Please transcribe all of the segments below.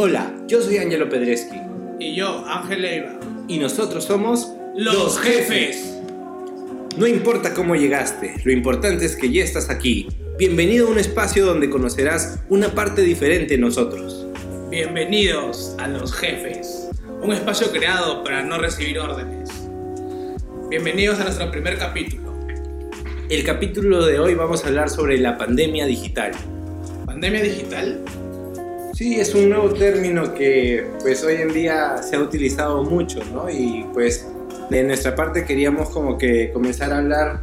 Hola, yo soy Angelo Pedreschi Y yo, Ángel Leiva. y nosotros somos Los Jefes. No importa cómo llegaste, lo importante es que ya estás aquí. Bienvenido a un espacio donde conocerás una parte diferente de nosotros. Bienvenidos a Los Jefes, un espacio creado para no recibir órdenes. Bienvenidos a nuestro primer capítulo. El capítulo de hoy vamos a hablar sobre la pandemia digital. ¿Pandemia digital? Sí, es un nuevo término que pues hoy en día se ha utilizado mucho, ¿no? Y pues de nuestra parte queríamos como que comenzar a hablar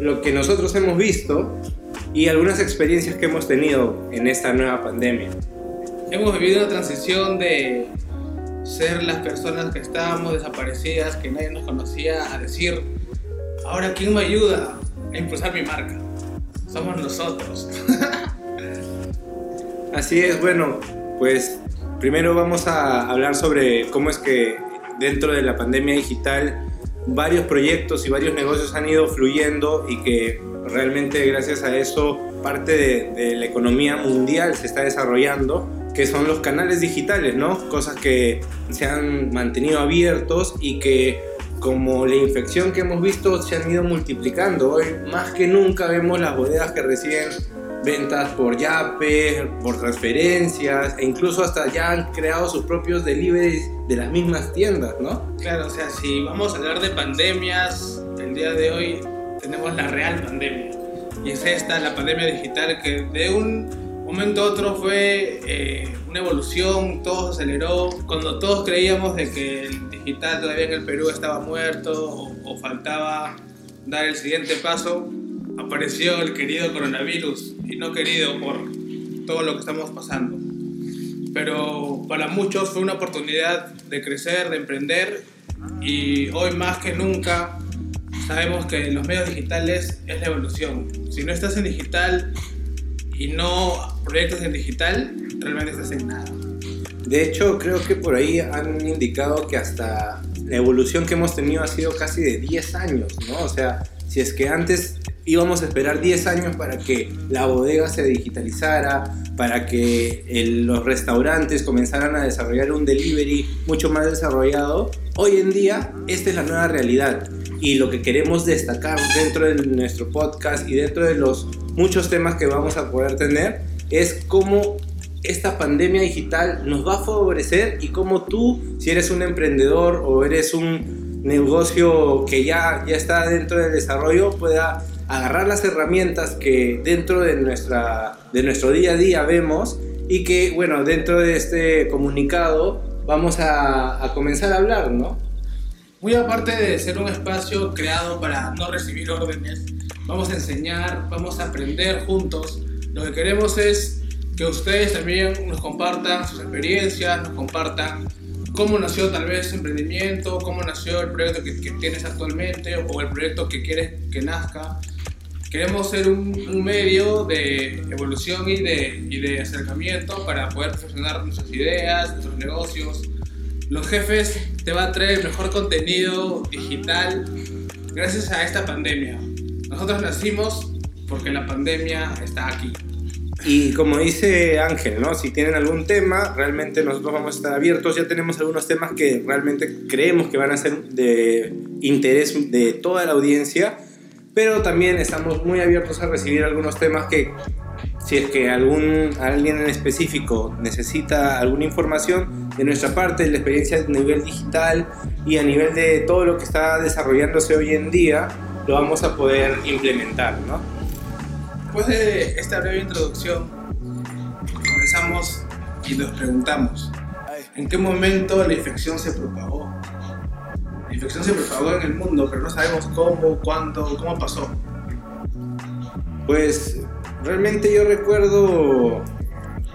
lo que nosotros hemos visto y algunas experiencias que hemos tenido en esta nueva pandemia. Hemos vivido una transición de ser las personas que estábamos desaparecidas, que nadie nos conocía, a decir, ahora ¿quién me ayuda a impulsar mi marca? Somos nosotros. Así es, bueno, pues primero vamos a hablar sobre cómo es que dentro de la pandemia digital varios proyectos y varios negocios han ido fluyendo y que realmente gracias a eso parte de, la economía mundial se está desarrollando, que son los canales digitales, ¿no? Cosas que se han mantenido abiertos y que como la infección que hemos visto se han ido multiplicando. Hoy más que nunca vemos las bodegas que reciben ventas por Yape, por transferencias e incluso hasta ya han creado sus propios deliveries de las mismas tiendas, ¿no? Claro, o sea, si vamos a hablar de pandemias, el día de hoy tenemos la real pandemia. Y es esta, la pandemia digital, que de un momento a otro fue eh, una evolución, todo se aceleró. Cuando todos creíamos de que el digital todavía en el Perú estaba muerto o, o faltaba dar el siguiente paso, apareció el querido coronavirus y no querido por todo lo que estamos pasando. Pero para muchos fue una oportunidad de crecer, de emprender y hoy más que nunca sabemos que los medios digitales es la evolución. Si no estás en digital y no proyectas en digital, realmente estás en nada. De hecho, creo que por ahí han indicado que hasta la evolución que hemos tenido ha sido casi de 10 años, ¿no? O sea, si es que antes íbamos a esperar 10 años para que la bodega se digitalizara, para que el- los restaurantes comenzaran a desarrollar un delivery mucho más desarrollado, hoy en día esta es la nueva realidad. Y lo que queremos destacar dentro de nuestro podcast y dentro de los muchos temas que vamos a poder tener es cómo esta pandemia digital nos va a favorecer y cómo tú, si eres un emprendedor o eres un negocio que ya, ya está dentro del desarrollo, pueda agarrar las herramientas que dentro de, nuestra, de nuestro día a día vemos y que, bueno, dentro de este comunicado vamos a, a comenzar a hablar, ¿no? Muy aparte de ser un espacio creado para no recibir órdenes, vamos a enseñar, vamos a aprender juntos. Lo que queremos es que ustedes también nos compartan sus experiencias, nos compartan cómo nació tal vez su emprendimiento, cómo nació el proyecto que, que tienes actualmente o el proyecto que quieres que nazca. Queremos ser un, un medio de evolución y de, y de acercamiento para poder perfeccionar nuestras ideas, nuestros negocios. Los jefes te va a traer mejor contenido digital gracias a esta pandemia. Nosotros nacimos porque la pandemia está aquí. Y como dice Ángel, ¿no? Si tienen algún tema, realmente nosotros vamos a estar abiertos. Ya tenemos algunos temas que realmente creemos que van a ser de interés de toda la audiencia, pero también estamos muy abiertos a recibir algunos temas que, si es que algún, alguien en específico necesita alguna información de nuestra parte, la experiencia a nivel digital y a nivel de todo lo que está desarrollándose hoy en día, lo vamos a poder implementar, ¿no? Después de esta breve introducción, comenzamos y nos preguntamos, ¿en qué momento la infección se propagó? Infección se propagó en el mundo, pero no sabemos cómo, cuándo, cómo pasó. Pues realmente yo recuerdo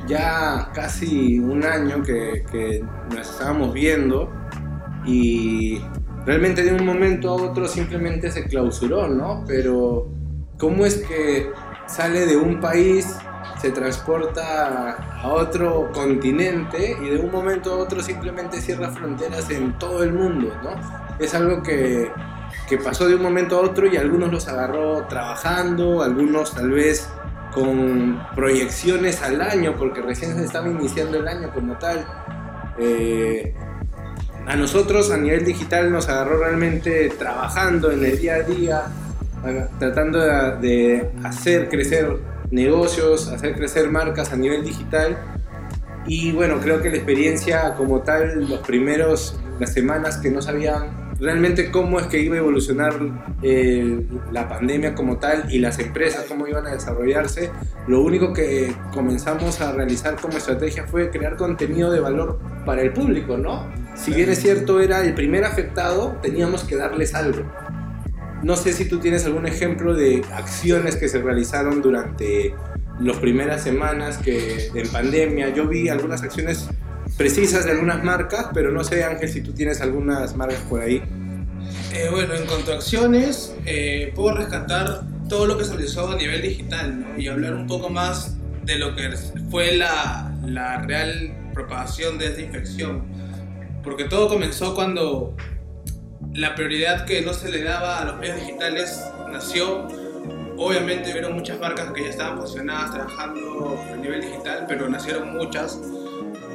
ya casi un año que nos estábamos viendo y realmente de un momento a otro simplemente se clausuró, ¿no? Pero ¿cómo es que sale de un país, se transporta a otro continente y de un momento a otro simplemente cierra fronteras en todo el mundo, ¿no? Es algo que, que pasó de un momento a otro y algunos los agarró trabajando, algunos tal vez con proyecciones al año, porque recién se estaba iniciando el año como tal. Eh, a nosotros a nivel digital nos agarró realmente trabajando en el día a día, tratando de, hacer crecer negocios, hacer crecer marcas a nivel digital. Y bueno, creo que la experiencia como tal, los primeros, las semanas que no sabían realmente cómo es que iba a evolucionar eh, la pandemia como tal y las empresas cómo iban a desarrollarse, lo único que comenzamos a realizar como estrategia fue crear contenido de valor para el público, ¿no? Si bien es cierto era el primer afectado, teníamos que darles algo. No sé si tú tienes algún ejemplo de acciones que se realizaron durante las primeras semanas que en pandemia. Yo vi algunas acciones precisas de algunas marcas, pero no sé, Ángel, si tú tienes algunas marcas por ahí. Eh, bueno, en cuanto a acciones, eh, puedo rescatar todo lo que se realizó a nivel digital y hablar un poco más de lo que fue la, la real propagación de esta infección. Porque todo comenzó cuando la prioridad que no se le daba a los medios digitales nació. Obviamente hubieron muchas marcas que ya estaban posicionadas trabajando a nivel digital, pero nacieron muchas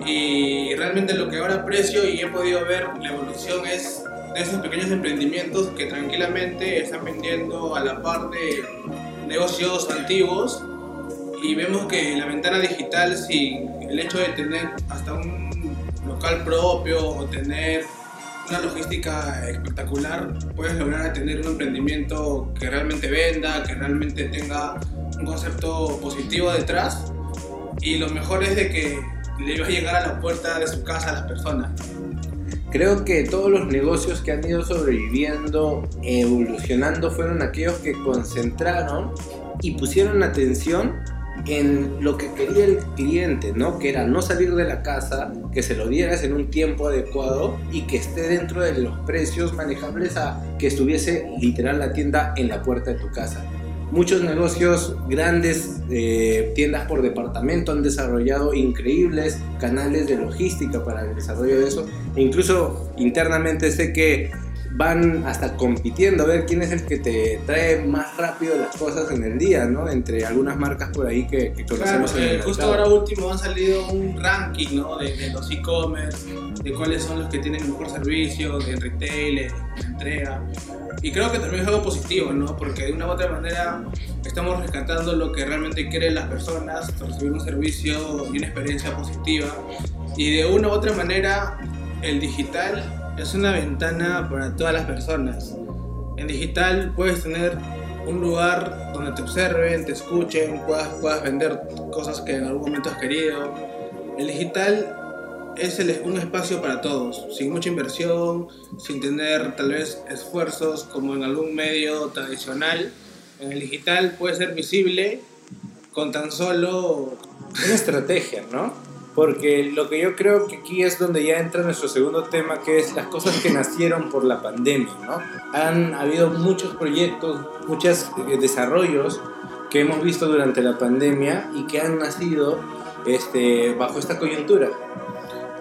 y realmente lo que ahora aprecio y he podido ver la evolución es de esos pequeños emprendimientos que tranquilamente están vendiendo a la par de negocios antiguos y vemos que la ventana digital sin el hecho de tener hasta un local propio o tener una logística espectacular, puedes lograr tener un emprendimiento que realmente venda, que realmente tenga un concepto positivo detrás. Y lo mejor es de que le iba a llegar a la puerta de su casa a las personas. Creo que todos los negocios que han ido sobreviviendo, evolucionando, fueron aquellos que concentraron y pusieron atención en lo que quería el cliente, ¿no? Que era no salir de la casa, que se lo dieras en un tiempo adecuado y que esté dentro de los precios manejables a que estuviese literal la tienda en la puerta de tu casa. Muchos negocios grandes, eh, tiendas por departamento, han desarrollado increíbles canales de logística para el desarrollo de eso. E incluso internamente sé que van hasta compitiendo a ver quién es el que te trae más rápido las cosas en el día, ¿no? Entre algunas marcas por ahí que, conocemos en el eh, Justo ahora último han salido un ranking, ¿no? De, los e-commerce, de cuáles son los que tienen el mejor servicio, de retail, de entrega. Y creo que también es algo positivo, ¿no? Porque de una u otra manera estamos rescatando lo que realmente quieren las personas, recibir un servicio y una experiencia positiva. Y de una u otra manera, el digital es una ventana para todas las personas. En digital puedes tener un lugar donde te observen, te escuchen, puedas, puedas vender cosas que en algún momento has querido. El digital es un espacio para todos, sin mucha inversión, sin tener tal vez esfuerzos como en algún medio tradicional. En el digital puede ser visible con tan solo... Una estrategia, ¿no? Porque lo que yo creo que aquí es donde ya entra nuestro segundo tema, que es las cosas que nacieron por la pandemia, ¿no? Han habido muchos proyectos, muchos eh, desarrollos que hemos visto durante la pandemia y que han nacido este, bajo esta coyuntura.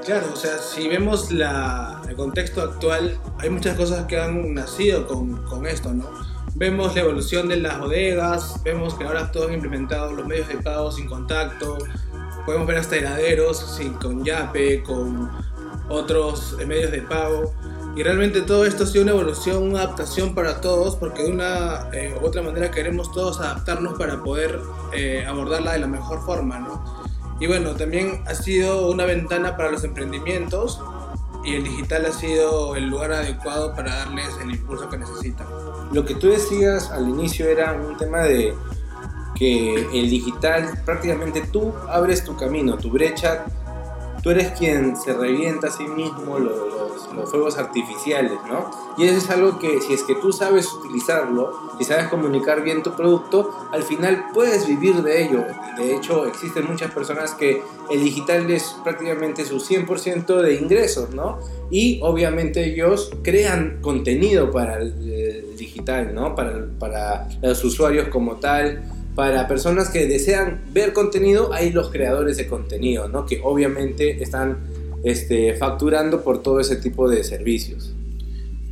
Claro, o sea, si vemos la, el contexto actual, hay muchas cosas que han nacido con, con, esto, ¿no? Vemos la evolución de las bodegas, vemos que ahora todos han implementado los medios de pago sin contacto, podemos ver hasta heladeros con Yape, con otros medios de pago. Y realmente todo esto ha sido una evolución, una adaptación para todos, porque de una eh, u otra manera queremos todos adaptarnos para poder eh, abordarla de la mejor forma, ¿no? Y bueno, también ha sido una ventana para los emprendimientos y el digital ha sido el lugar adecuado para darles el impulso que necesitan. Lo que tú decías al inicio era un tema de que el digital prácticamente tú abres tu camino, tu brecha tú eres quien se revienta a sí mismo los, fuegos artificiales, ¿no? Y eso es algo que si es que tú sabes utilizarlo y sabes comunicar bien tu producto, al final puedes vivir de ello. De hecho, existen muchas personas que el digital es prácticamente su 100% de ingresos, ¿no? Y obviamente ellos crean contenido para el digital, ¿no? Para, para los usuarios como tal para personas que desean ver contenido, hay los creadores de contenido, ¿no? que obviamente están este, facturando por todo ese tipo de servicios.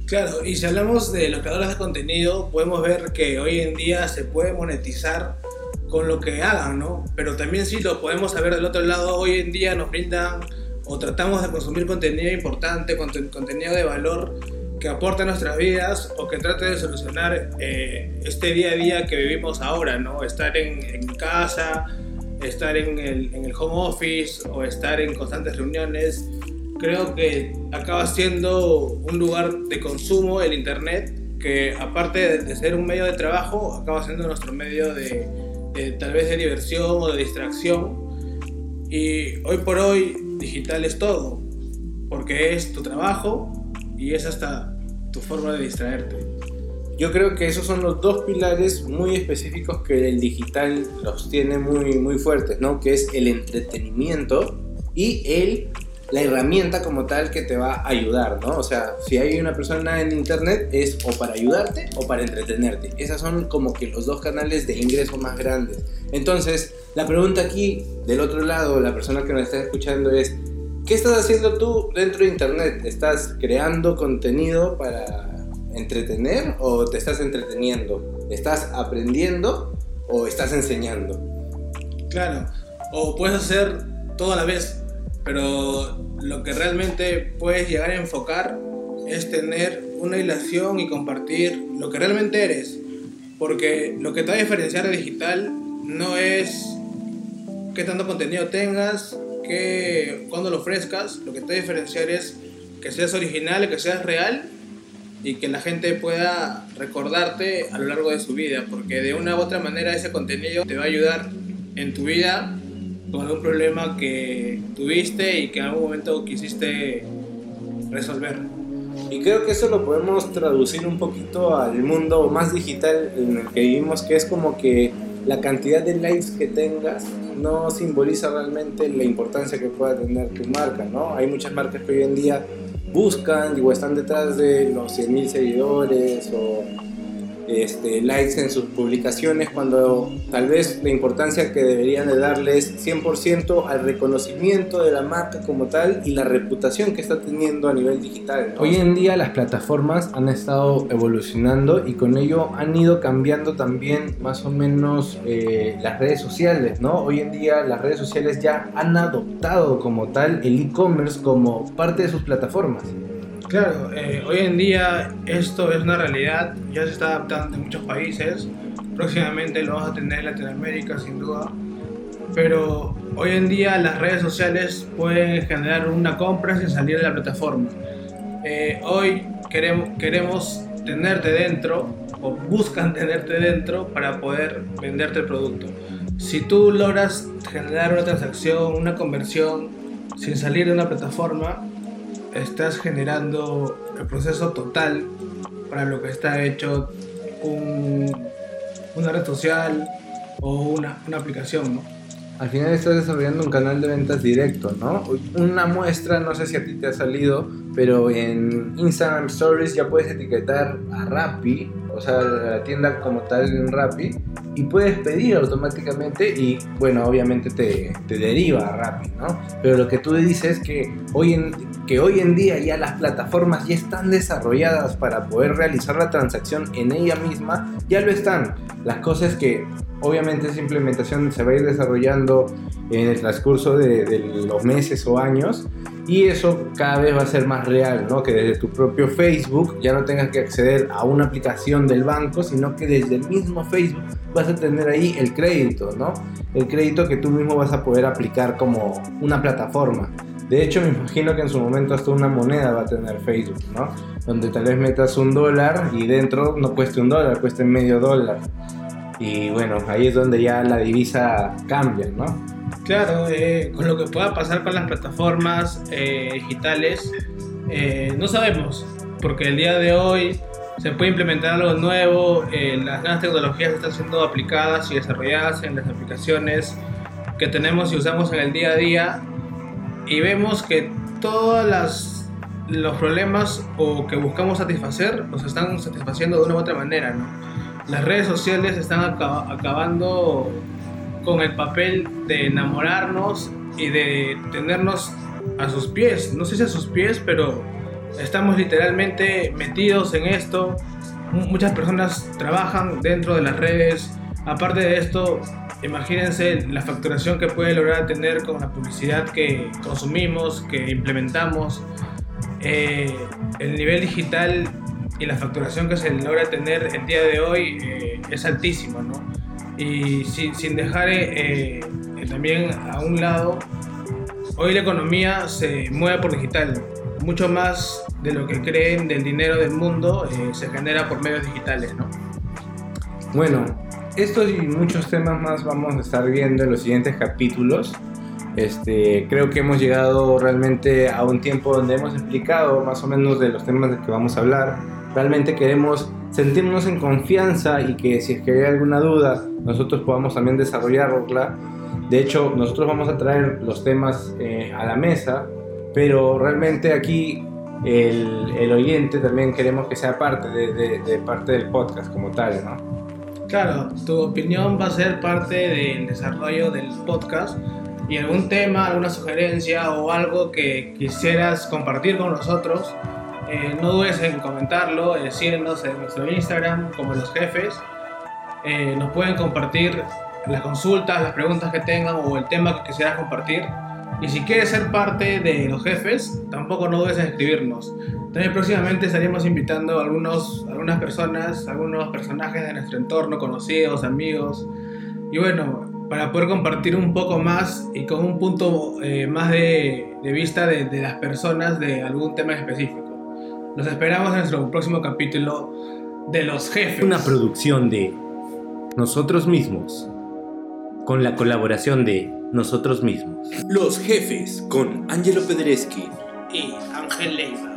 Claro, y si hablamos de los creadores de contenido, podemos ver que hoy en día se puede monetizar con lo que hagan, ¿no? Pero también sí lo podemos saber del otro lado, hoy en día nos brindan o tratamos de consumir contenido importante, contenido de valor que aporte a nuestras vidas o que trate de solucionar eh, este día a día que vivimos ahora, ¿no? Estar en casa, estar en el, en el, home office o estar en constantes reuniones. Creo que acaba siendo un lugar de consumo el Internet que aparte de ser un medio de trabajo, acaba siendo nuestro medio de, de tal vez de diversión o de distracción. Y hoy por hoy digital es todo, porque es tu trabajo y es hasta tu forma de distraerte. Yo creo que esos son los dos pilares muy específicos que el digital los tiene muy, muy fuertes, ¿no? Que es el entretenimiento y el, la herramienta como tal que te va a ayudar, ¿no? O sea, si hay una persona en internet es o para ayudarte o para entretenerte. Esas son como que los dos canales de ingreso más grandes. Entonces, la pregunta aquí, del otro lado, la persona que nos está escuchando es, ¿qué estás haciendo tú dentro de Internet? ¿Estás creando contenido para entretener o te estás entreteniendo? ¿Estás aprendiendo o estás enseñando? Claro, o puedes hacer todo a la vez, pero lo que realmente puedes llegar a enfocar es tener una hilación y compartir lo que realmente eres. Porque lo que te va a diferenciar de digital no es qué tanto contenido tengas, que cuando lo ofrezcas, lo que te va a diferenciar es que seas original, que seas real y que la gente pueda recordarte a lo largo de su vida, porque de una u otra manera ese contenido te va a ayudar en tu vida con algún problema que tuviste y que en algún momento quisiste resolver. Y creo que eso lo podemos traducir un poquito al mundo más digital en el que vivimos, que es como que la cantidad de likes que tengas no simboliza realmente la importancia que pueda tener tu marca, ¿no? Hay muchas marcas que hoy en día buscan o están detrás de los 100.000 seguidores o este, likes en sus publicaciones cuando tal vez la importancia que deberían de darles 100% al reconocimiento de la marca como tal y la reputación que está teniendo a nivel digital. Hoy en día las plataformas han estado evolucionando y con ello han ido cambiando también más o menos eh, las redes sociales, ¿no? Hoy en día las redes sociales ya han adoptado como tal el e-commerce como parte de sus plataformas. Claro, eh, hoy en día esto es una realidad, ya se está adaptando en muchos países, próximamente lo vamos a tener en Latinoamérica sin duda, pero hoy en día las redes sociales pueden generar una compra sin salir de la plataforma. Eh, hoy queremos, queremos tenerte dentro o buscan tenerte dentro para poder venderte el producto. Si tú logras generar una transacción, una conversión sin salir de una plataforma, estás generando el proceso total para lo que está hecho una red social o una, una aplicación, ¿no? Al final estás desarrollando un canal de ventas directo, ¿no? Una muestra, no sé si a ti te ha salido, pero en Instagram Stories ya puedes etiquetar a Rappi, o sea, la tienda como tal en Rappi, y puedes pedir automáticamente y bueno, obviamente te, te, deriva a Rappi, ¿no? Pero lo que tú dices es que hoy, en, que hoy en día ya las plataformas ya están desarrolladas para poder realizar la transacción en ella misma, ya lo están. Las cosas que obviamente esa implementación se va a ir desarrollando en el transcurso de, los meses o años y eso cada vez va a ser más real, ¿no? Que desde tu propio Facebook ya no tengas que acceder a una aplicación del banco, sino que desde el mismo Facebook vas a tener ahí el crédito, ¿no? El crédito que tú mismo vas a poder aplicar como una plataforma. De hecho, me imagino que en su momento hasta una moneda va a tener Facebook, ¿no? Donde tal vez metas un dólar y dentro no cueste un dólar, cueste medio dólar. Y bueno, ahí es donde ya la divisa cambia, ¿no? Claro, eh, con lo que pueda pasar con las plataformas eh, digitales, eh, no sabemos, porque el día de hoy se puede implementar algo nuevo, las nuevas tecnologías están siendo aplicadas y desarrolladas en las aplicaciones que tenemos y usamos en el día a día y vemos que todos los problemas o que buscamos satisfacer los están satisfaciendo de una u otra manera, ¿no? Las redes sociales están acabando con el papel de enamorarnos y de tenernos a sus pies. No sé si a sus pies, pero estamos literalmente metidos en esto. Muchas personas trabajan dentro de las redes. Aparte de esto, imagínense la facturación que puede lograr tener con la publicidad que consumimos, que implementamos. Eh, el nivel digital y la facturación que se logra tener el día de hoy eh, es altísimo, ¿no? Y sin, sin dejar eh, también a un lado, hoy la economía se mueve por digital. Mucho más de lo que creen del dinero del mundo se genera por medios digitales, ¿no? Bueno, estos y muchos temas más vamos a estar viendo en los siguientes capítulos. Este, creo que hemos llegado realmente a un tiempo donde hemos explicado más o menos de los temas de que vamos a hablar. Realmente queremos sentirnos en confianza y que si es que hay alguna duda, nosotros podamos también desarrollarla. De hecho, nosotros vamos a traer los temas eh, a la mesa, pero realmente aquí el, el, oyente también queremos que sea parte de, de, de parte del podcast como tal, ¿no? Claro, tu opinión va a ser parte del desarrollo del podcast y algún tema, alguna sugerencia o algo que quisieras compartir con nosotros, eh, no dudes en comentarlo, decirnos en nuestro Instagram como los jefes. Eh, nos pueden compartir las consultas, las preguntas que tengan o el tema que quisieras compartir. Y si quieres ser parte de los jefes, tampoco no dudes en escribirnos. También próximamente estaremos invitando a algunos, algunas personas, algunos personajes de nuestro entorno, conocidos, amigos. Y bueno, para poder compartir un poco más y con un punto eh, más de, de vista de, de, las personas de algún tema específico. Nos esperamos en nuestro próximo capítulo de Los Jefes. Una producción de nosotros mismos, con la colaboración de nosotros mismos. Los Jefes con Angelo Pedreschi y Ángel Leiva.